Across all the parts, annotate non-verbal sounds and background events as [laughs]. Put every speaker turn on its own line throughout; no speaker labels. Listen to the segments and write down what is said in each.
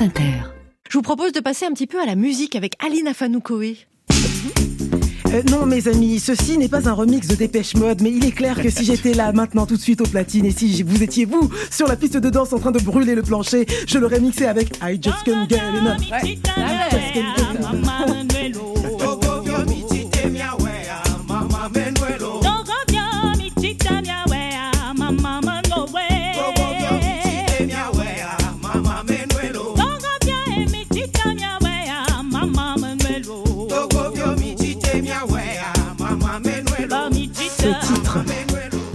France Inter.
Je vous propose de passer un petit peu à la musique avec Aline Afanoukoé.
Euh, non, mes amis, ceci n'est pas un remix de Dépêche Mode, mais il est clair que si j'étais là maintenant tout de suite au platine et si vous étiez vous sur la piste de danse en train de brûler le plancher, je l'aurais mixé avec I Just Can't Get Enough. Ce titre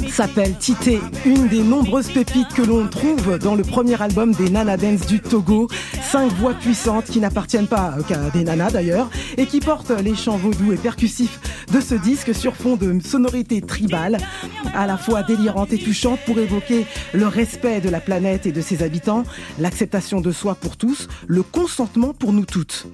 s'appelle Tité, une des nombreuses pépites que l'on trouve dans le premier album des Nana Dance du Togo. Cinq voix puissantes qui n'appartiennent pas qu'à des nanas d'ailleurs et qui portent les chants vaudous et percussifs de ce disque sur fond de sonorités tribales, à la fois délirantes et touchantes pour évoquer le respect de la planète et de ses habitants, l'acceptation de soi pour tous, le consentement pour nous toutes.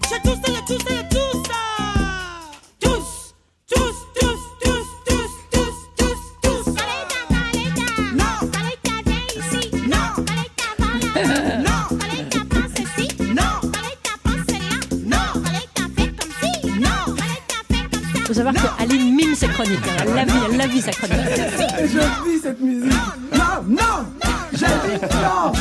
Savoir que Aline mime ses chroniques. Elle la vit, elle la vit sa chronique.
Je vis cette musique. Non, non, j'ai dit non.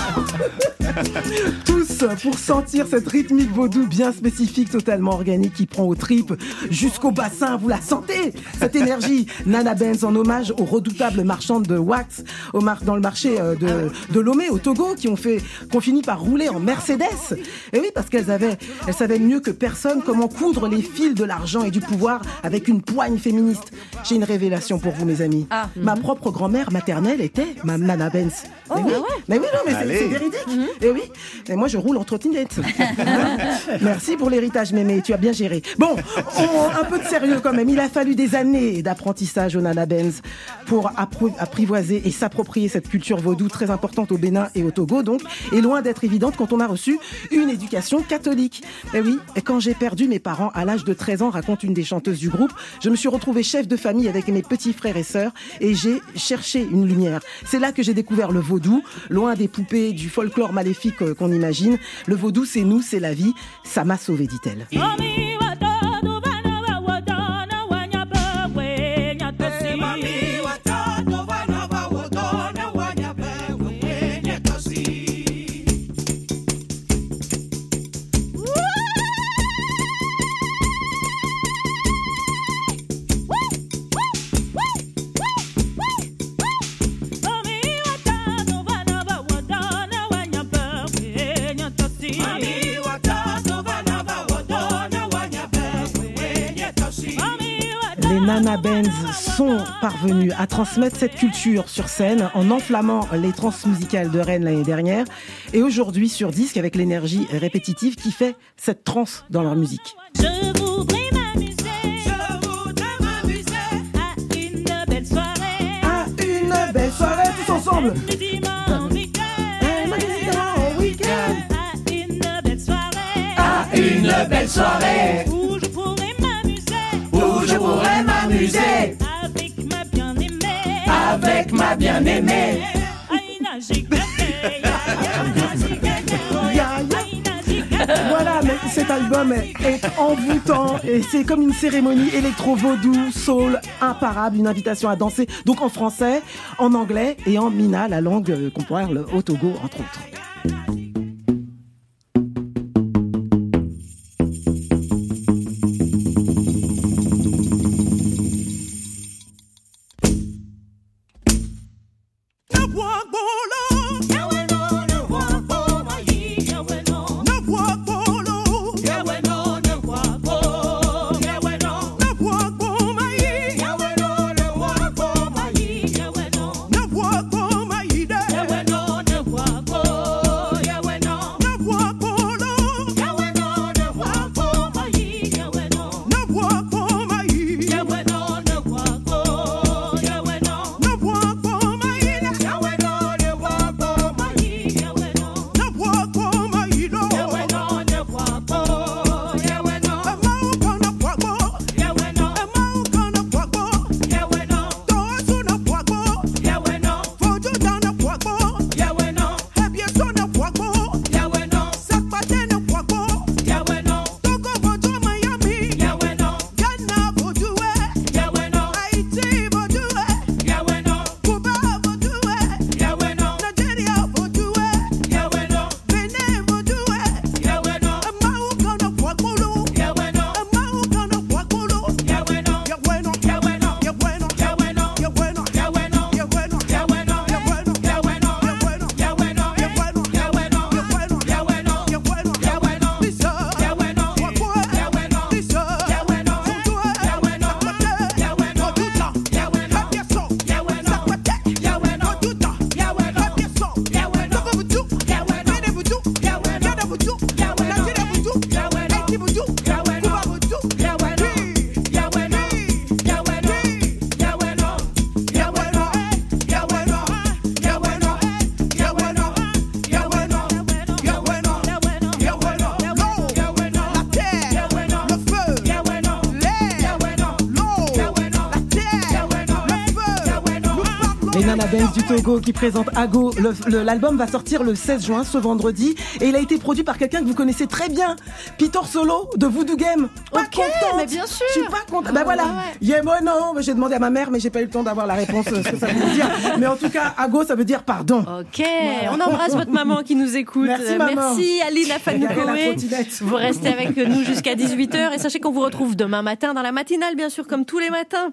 [laughs] Tous pour sentir cette rythmique vaudou bien spécifique, totalement organique, qui prend aux tripes jusqu'au bassin. Vous la sentez Cette énergie. Nana Benz en hommage aux redoutables marchandes de wax au mar dans le marché euh, de, de Lomé au Togo qui ont fait, qu'on finit par rouler en Mercedes. Et oui, parce qu'elles avaient, elles savaient mieux que personne comment coudre les fils de l'argent et du pouvoir avec une poigne féministe. J'ai une révélation pour vous, mes amis.
Ah.
Ma propre grand-mère maternelle était ma Nana Benz.
Oh,
mais, oui,
ah ouais
mais oui, non, mais c'est- véridique. Et oui, et moi je roule en trottinette. [laughs] Merci pour l'héritage, mémé, tu as bien géré. Bon, on- un peu de sérieux quand même. Il a fallu des années d'apprentissage au Nana Benz pour apprivoiser et s'approprier cette culture vaudou très importante au Bénin et au Togo, donc, et loin d'être évidente quand on a reçu une éducation catholique. Et oui, quand j'ai perdu mes parents à l'âge de 13 ans, raconte une des chanteuses du groupe, je me suis retrouvée chef de famille avec mes petits frères et sœurs et j'ai cherché une lumière. C'est là que j'ai découvert le vaudou, loin des poupées du folklore euh, qu'on imagine. Le vaudou, c'est nous, c'est la vie. Ça m'a sauvé, dit-elle. Les Nana Bands sont parvenus à transmettre cette culture sur scène en enflammant les trans musicales de Rennes l'année dernière et aujourd'hui sur disque avec l'énergie répétitive qui fait cette trance dans leur musique.
Je voudrais m'amuser, je voudrais m'amuser. À une belle soirée.
À une belle soirée tous ensemble.
Du dimanche week-end,
au week-end.
À une belle soirée. Ma bien-aimée.
Voilà, mais cet album est, est envoûtant et c'est comme une cérémonie électro-vaudou, soul, imparable, une invitation à danser. Donc en français, en anglais et en mina, la langue euh, qu'on parle au Togo, entre autres.
Yeah,
Les Nana Benz du Togo qui présentent Ago. L'album va sortir le 16 juin, ce vendredi. Et il a été produit par quelqu'un que vous connaissez très bien. Peter Solo de Voodoo Game. Pas
Ok,
contente.
mais bien sûr.
Je suis pas contente. Bah voilà. Yeah, moi, non. J'ai demandé à ma mère, mais j'ai pas eu le temps d'avoir la réponse, euh, ce que ça veut dire. Mais en tout cas, Ago, ça veut dire pardon.
Ok, on embrasse votre maman qui nous écoute.
Merci,
Euh,
maman.
Merci Afanoukoé.
trottinette.
Vous restez avec nous jusqu'à 18h et sachez qu'on vous retrouve demain matin dans la matinale, bien sûr, comme tous les matins.